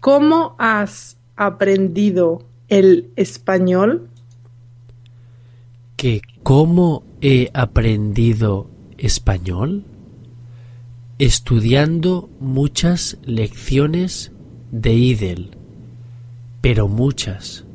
¿Cómo has aprendido el español? ¿Que cómo he aprendido español? Estudiando muchas lecciones de IDEL, pero muchas.